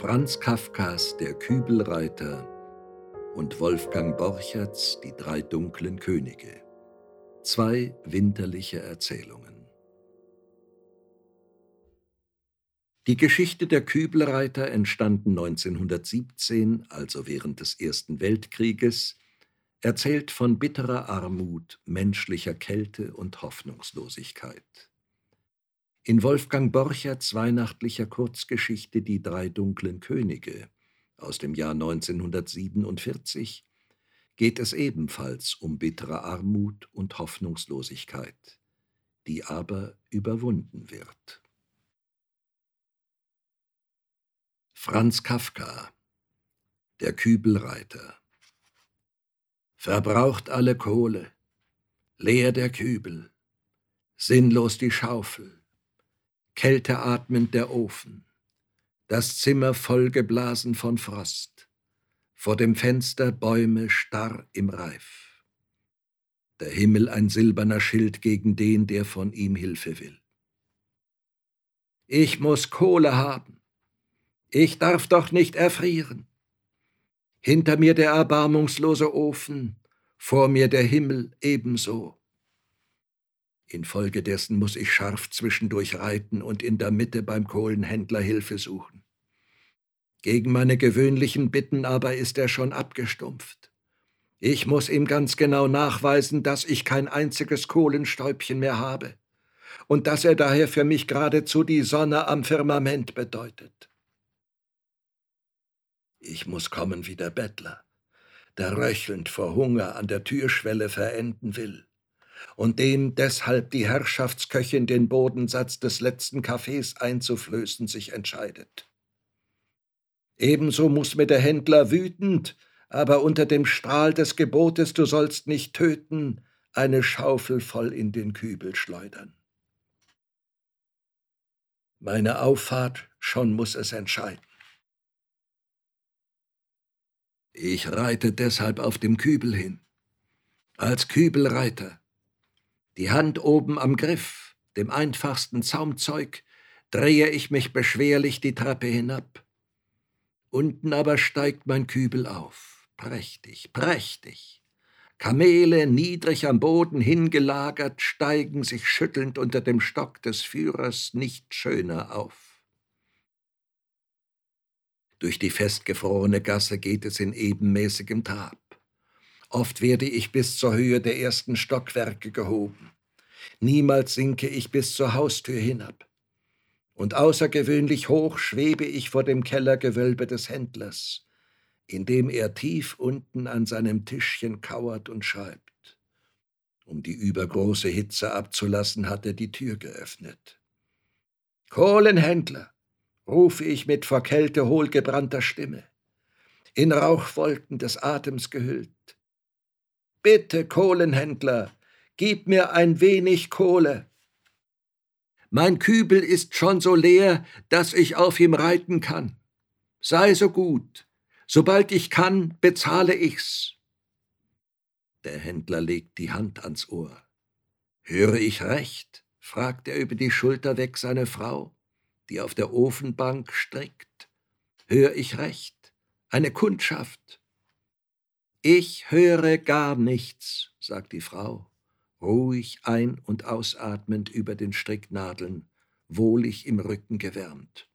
Franz Kafkas Der Kübelreiter und Wolfgang Borcherts Die drei dunklen Könige. Zwei winterliche Erzählungen. Die Geschichte der Kübelreiter entstanden 1917, also während des Ersten Weltkrieges, erzählt von bitterer Armut, menschlicher Kälte und Hoffnungslosigkeit. In Wolfgang Borcherts weihnachtlicher Kurzgeschichte Die drei dunklen Könige aus dem Jahr 1947 geht es ebenfalls um bittere Armut und Hoffnungslosigkeit, die aber überwunden wird. Franz Kafka Der Kübelreiter Verbraucht alle Kohle, leer der Kübel, sinnlos die Schaufel, kälteatmend der Ofen, das Zimmer vollgeblasen von Frost, vor dem Fenster Bäume starr im Reif. Der Himmel ein silberner Schild gegen den, der von ihm Hilfe will. Ich muss Kohle haben. Ich darf doch nicht erfrieren. Hinter mir der erbarmungslose Ofen, vor mir der Himmel ebenso. Infolgedessen muss ich scharf zwischendurch reiten und in der Mitte beim Kohlenhändler Hilfe suchen. Gegen meine gewöhnlichen Bitten aber ist er schon abgestumpft. Ich muss ihm ganz genau nachweisen, dass ich kein einziges Kohlenstäubchen mehr habe und dass er daher für mich geradezu die Sonne am Firmament bedeutet. Ich muss kommen wie der Bettler, der röchelnd vor Hunger an der Türschwelle verenden will und dem deshalb die Herrschaftsköchin den Bodensatz des letzten Kaffees einzuflößen sich entscheidet. Ebenso muss mir der Händler wütend, aber unter dem Strahl des Gebotes, du sollst nicht töten, eine Schaufel voll in den Kübel schleudern. Meine Auffahrt, schon muss es entscheiden. Ich reite deshalb auf dem Kübel hin, als Kübelreiter, die Hand oben am Griff, dem einfachsten Zaumzeug, drehe ich mich beschwerlich die Treppe hinab. Unten aber steigt mein Kübel auf, prächtig, prächtig. Kamele, niedrig am Boden hingelagert, steigen sich schüttelnd unter dem Stock des Führers nicht schöner auf. Durch die festgefrorene Gasse geht es in ebenmäßigem Trab. Oft werde ich bis zur Höhe der ersten Stockwerke gehoben. Niemals sinke ich bis zur Haustür hinab. Und außergewöhnlich hoch schwebe ich vor dem Kellergewölbe des Händlers, in dem er tief unten an seinem Tischchen kauert und schreibt. Um die übergroße Hitze abzulassen, hat er die Tür geöffnet. Kohlenhändler, rufe ich mit vor Kälte hohlgebrannter Stimme, in Rauchwolken des Atems gehüllt. Bitte, Kohlenhändler, gib mir ein wenig Kohle. Mein Kübel ist schon so leer, dass ich auf ihm reiten kann. Sei so gut, sobald ich kann, bezahle ich's. Der Händler legt die Hand ans Ohr. Höre ich recht? fragt er über die Schulter weg seine Frau die auf der Ofenbank strickt. Hör ich recht? Eine Kundschaft. Ich höre gar nichts, sagt die Frau, ruhig ein- und ausatmend über den Stricknadeln, wohlig im Rücken gewärmt.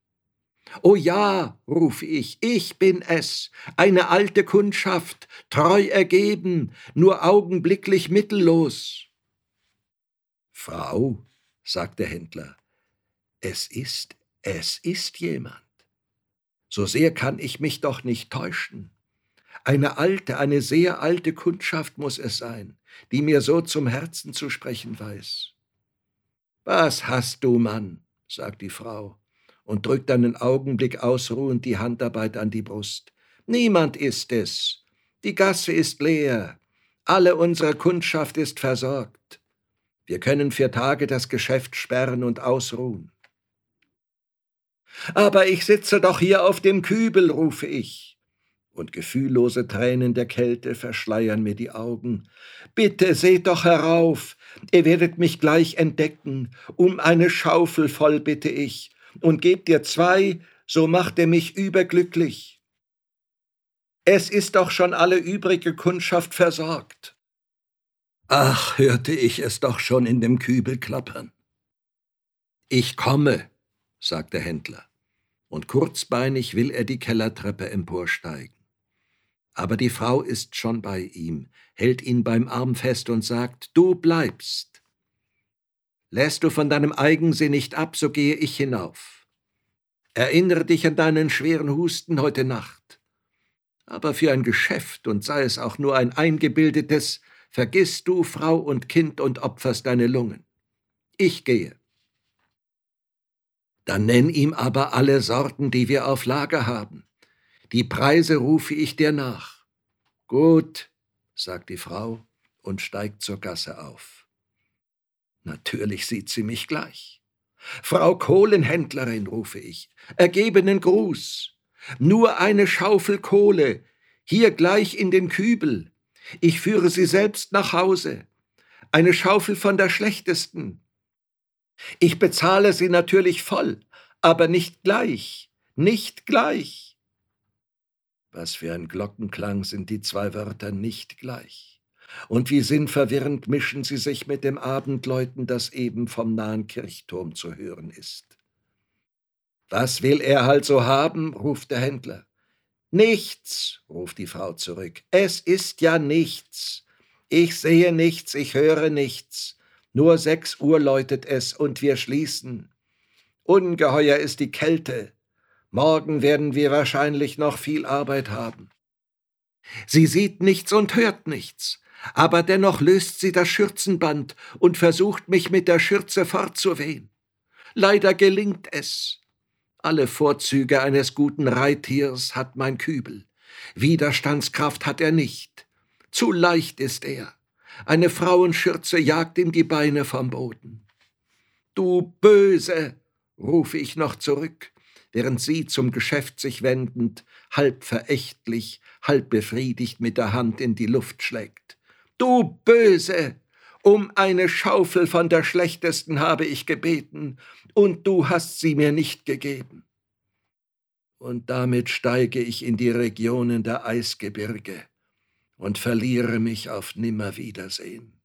O ja, rufe ich, ich bin es, eine alte Kundschaft, treu ergeben, nur augenblicklich mittellos. Frau, sagt der Händler, es ist es ist jemand. So sehr kann ich mich doch nicht täuschen. Eine alte, eine sehr alte Kundschaft muss es sein, die mir so zum Herzen zu sprechen weiß. Was hast du, Mann? sagt die Frau und drückt einen Augenblick ausruhend die Handarbeit an die Brust. Niemand ist es. Die Gasse ist leer. Alle unsere Kundschaft ist versorgt. Wir können vier Tage das Geschäft sperren und ausruhen. Aber ich sitze doch hier auf dem Kübel, rufe ich. Und gefühllose Tränen der Kälte verschleiern mir die Augen. Bitte seht doch herauf, ihr werdet mich gleich entdecken. Um eine Schaufel voll bitte ich, und gebt ihr zwei, so macht er mich überglücklich. Es ist doch schon alle übrige Kundschaft versorgt. Ach, hörte ich es doch schon in dem Kübel klappern. Ich komme, sagt der Händler, und kurzbeinig will er die Kellertreppe emporsteigen. Aber die Frau ist schon bei ihm, hält ihn beim Arm fest und sagt, du bleibst. Lässt du von deinem Eigensinn nicht ab, so gehe ich hinauf. Erinnere dich an deinen schweren Husten heute Nacht. Aber für ein Geschäft, und sei es auch nur ein eingebildetes, vergisst du Frau und Kind und opferst deine Lungen. Ich gehe. Dann nenn ihm aber alle Sorten, die wir auf Lager haben. Die Preise rufe ich dir nach. Gut, sagt die Frau und steigt zur Gasse auf. Natürlich sieht sie mich gleich. Frau Kohlenhändlerin, rufe ich, ergebenen Gruß. Nur eine Schaufel Kohle, hier gleich in den Kübel. Ich führe sie selbst nach Hause. Eine Schaufel von der schlechtesten. Ich bezahle sie natürlich voll, aber nicht gleich, nicht gleich. Was für ein Glockenklang sind die zwei Wörter nicht gleich. Und wie sinnverwirrend mischen sie sich mit dem Abendläuten, das eben vom nahen Kirchturm zu hören ist. Was will er halt so haben? ruft der Händler. Nichts, ruft die Frau zurück. Es ist ja nichts. Ich sehe nichts, ich höre nichts. Nur sechs Uhr läutet es und wir schließen. Ungeheuer ist die Kälte. Morgen werden wir wahrscheinlich noch viel Arbeit haben. Sie sieht nichts und hört nichts, aber dennoch löst sie das Schürzenband und versucht mich mit der Schürze fortzuwehen. Leider gelingt es. Alle Vorzüge eines guten Reittiers hat mein Kübel. Widerstandskraft hat er nicht. Zu leicht ist er. Eine Frauenschürze jagt ihm die Beine vom Boden. Du Böse, rufe ich noch zurück, während sie zum Geschäft sich wendend, halb verächtlich, halb befriedigt mit der Hand in die Luft schlägt. Du Böse! Um eine Schaufel von der schlechtesten habe ich gebeten, und du hast sie mir nicht gegeben. Und damit steige ich in die Regionen der Eisgebirge und verliere mich auf Nimmerwiedersehen.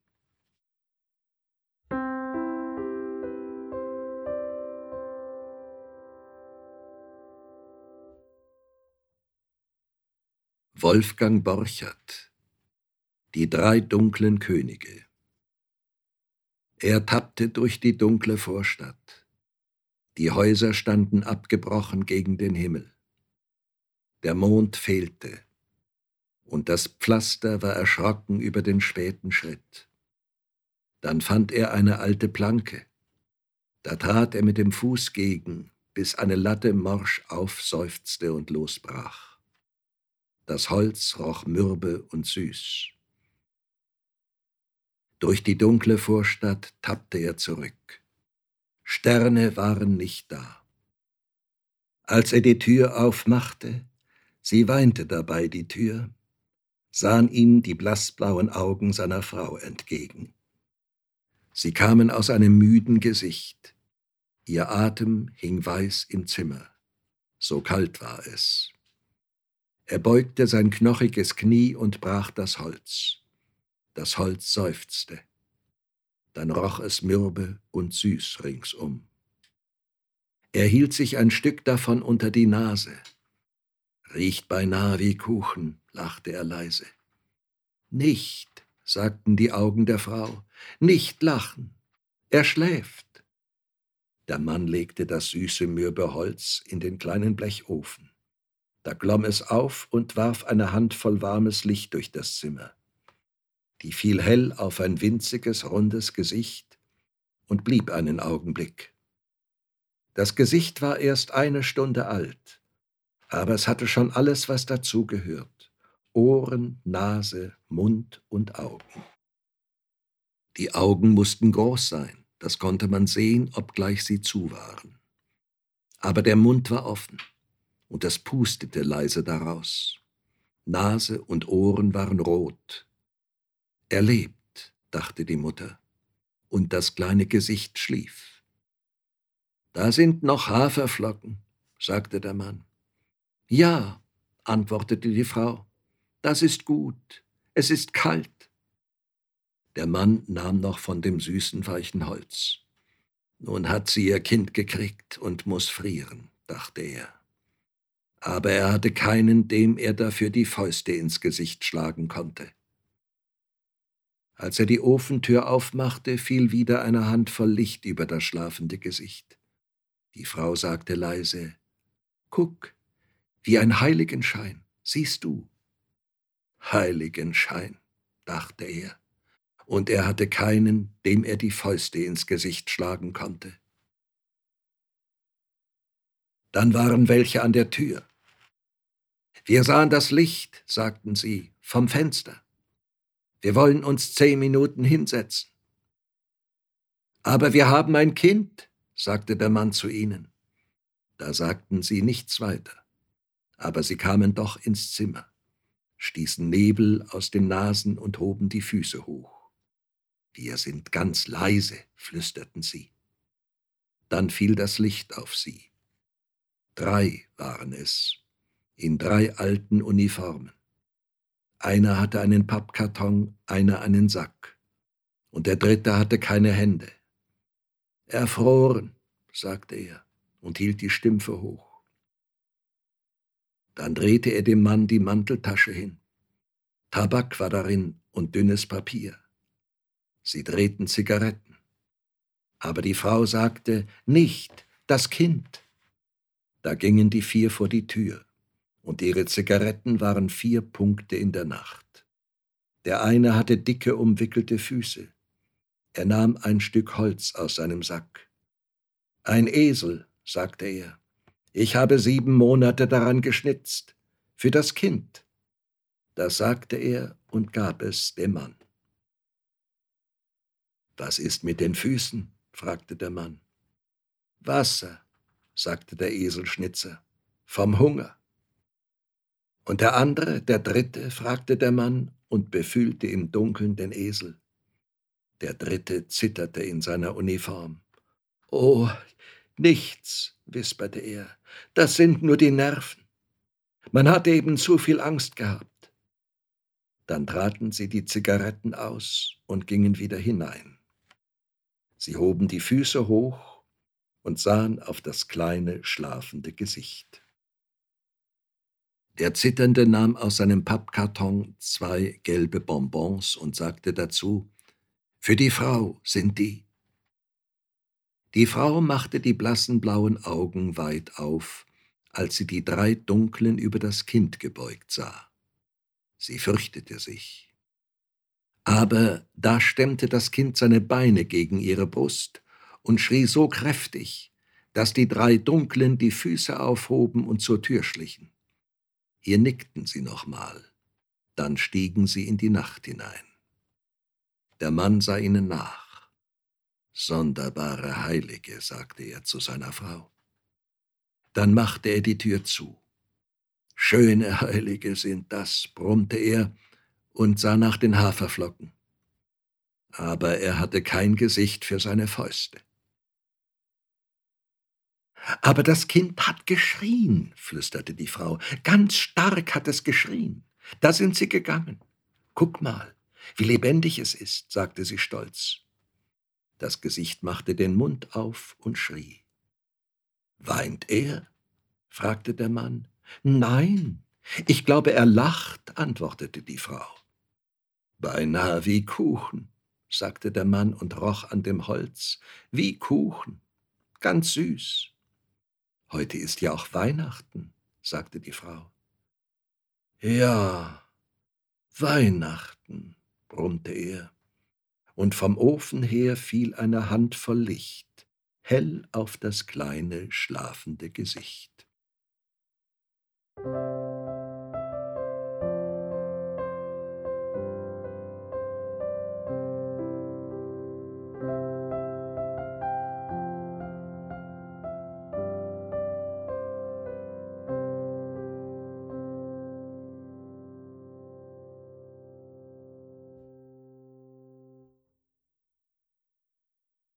Wolfgang Borchert Die drei dunklen Könige Er tappte durch die dunkle Vorstadt. Die Häuser standen abgebrochen gegen den Himmel. Der Mond fehlte, und das Pflaster war erschrocken über den späten Schritt. Dann fand er eine alte Planke. Da trat er mit dem Fuß gegen, bis eine Latte morsch aufseufzte und losbrach. Das Holz roch mürbe und süß. Durch die dunkle Vorstadt tappte er zurück. Sterne waren nicht da. Als er die Tür aufmachte, sie weinte dabei die Tür, sahen ihm die blassblauen Augen seiner Frau entgegen. Sie kamen aus einem müden Gesicht. Ihr Atem hing weiß im Zimmer. So kalt war es. Er beugte sein knochiges Knie und brach das Holz. Das Holz seufzte. Dann roch es mürbe und süß ringsum. Er hielt sich ein Stück davon unter die Nase. Riecht beinahe wie Kuchen, lachte er leise. Nicht, sagten die Augen der Frau, nicht lachen. Er schläft. Der Mann legte das süße mürbe Holz in den kleinen Blechofen. Da glomm es auf und warf eine Handvoll warmes Licht durch das Zimmer. Die fiel hell auf ein winziges, rundes Gesicht und blieb einen Augenblick. Das Gesicht war erst eine Stunde alt, aber es hatte schon alles, was dazugehört. Ohren, Nase, Mund und Augen. Die Augen mussten groß sein, das konnte man sehen, obgleich sie zu waren. Aber der Mund war offen und es pustete leise daraus. Nase und Ohren waren rot. Er lebt, dachte die Mutter, und das kleine Gesicht schlief. Da sind noch Haferflocken, sagte der Mann. Ja, antwortete die Frau, das ist gut, es ist kalt. Der Mann nahm noch von dem süßen weichen Holz. Nun hat sie ihr Kind gekriegt und muss frieren, dachte er. Aber er hatte keinen, dem er dafür die Fäuste ins Gesicht schlagen konnte. Als er die Ofentür aufmachte, fiel wieder eine Handvoll Licht über das schlafende Gesicht. Die Frau sagte leise Guck, wie ein Heiligenschein, siehst du. Heiligenschein, dachte er, und er hatte keinen, dem er die Fäuste ins Gesicht schlagen konnte. Dann waren welche an der Tür. Wir sahen das Licht, sagten sie, vom Fenster. Wir wollen uns zehn Minuten hinsetzen. Aber wir haben ein Kind, sagte der Mann zu ihnen. Da sagten sie nichts weiter, aber sie kamen doch ins Zimmer, stießen Nebel aus den Nasen und hoben die Füße hoch. Wir sind ganz leise, flüsterten sie. Dann fiel das Licht auf sie. Drei waren es, in drei alten Uniformen. Einer hatte einen Pappkarton, einer einen Sack. Und der dritte hatte keine Hände. Erfroren, sagte er und hielt die Stimpfe hoch. Dann drehte er dem Mann die Manteltasche hin. Tabak war darin und dünnes Papier. Sie drehten Zigaretten. Aber die Frau sagte, nicht, das Kind. Da gingen die vier vor die Tür und ihre Zigaretten waren vier Punkte in der Nacht. Der eine hatte dicke, umwickelte Füße. Er nahm ein Stück Holz aus seinem Sack. Ein Esel, sagte er. Ich habe sieben Monate daran geschnitzt. Für das Kind. Das sagte er und gab es dem Mann. Was ist mit den Füßen? fragte der Mann. Wasser, sagte der Eselschnitzer, vom Hunger. Und der andere, der dritte, fragte der Mann und befühlte im Dunkeln den Esel. Der dritte zitterte in seiner Uniform. Oh, nichts, wisperte er, das sind nur die Nerven. Man hat eben zu viel Angst gehabt. Dann traten sie die Zigaretten aus und gingen wieder hinein. Sie hoben die Füße hoch und sahen auf das kleine, schlafende Gesicht. Der Zitternde nahm aus seinem Pappkarton zwei gelbe Bonbons und sagte dazu, Für die Frau sind die. Die Frau machte die blassen blauen Augen weit auf, als sie die drei dunklen über das Kind gebeugt sah. Sie fürchtete sich. Aber da stemmte das Kind seine Beine gegen ihre Brust und schrie so kräftig, dass die drei Dunklen die Füße aufhoben und zur Tür schlichen. Hier nickten sie nochmal, dann stiegen sie in die Nacht hinein. Der Mann sah ihnen nach. Sonderbare Heilige, sagte er zu seiner Frau. Dann machte er die Tür zu. Schöne Heilige sind das, brummte er und sah nach den Haferflocken. Aber er hatte kein Gesicht für seine Fäuste. Aber das Kind hat geschrien, flüsterte die Frau. Ganz stark hat es geschrien. Da sind sie gegangen. Guck mal, wie lebendig es ist, sagte sie stolz. Das Gesicht machte den Mund auf und schrie. Weint er? fragte der Mann. Nein, ich glaube, er lacht, antwortete die Frau. Beinahe wie Kuchen, sagte der Mann und roch an dem Holz, wie Kuchen, ganz süß. Heute ist ja auch Weihnachten, sagte die Frau. Ja, Weihnachten, brummte er, und vom Ofen her fiel eine Handvoll Licht, hell auf das kleine, schlafende Gesicht.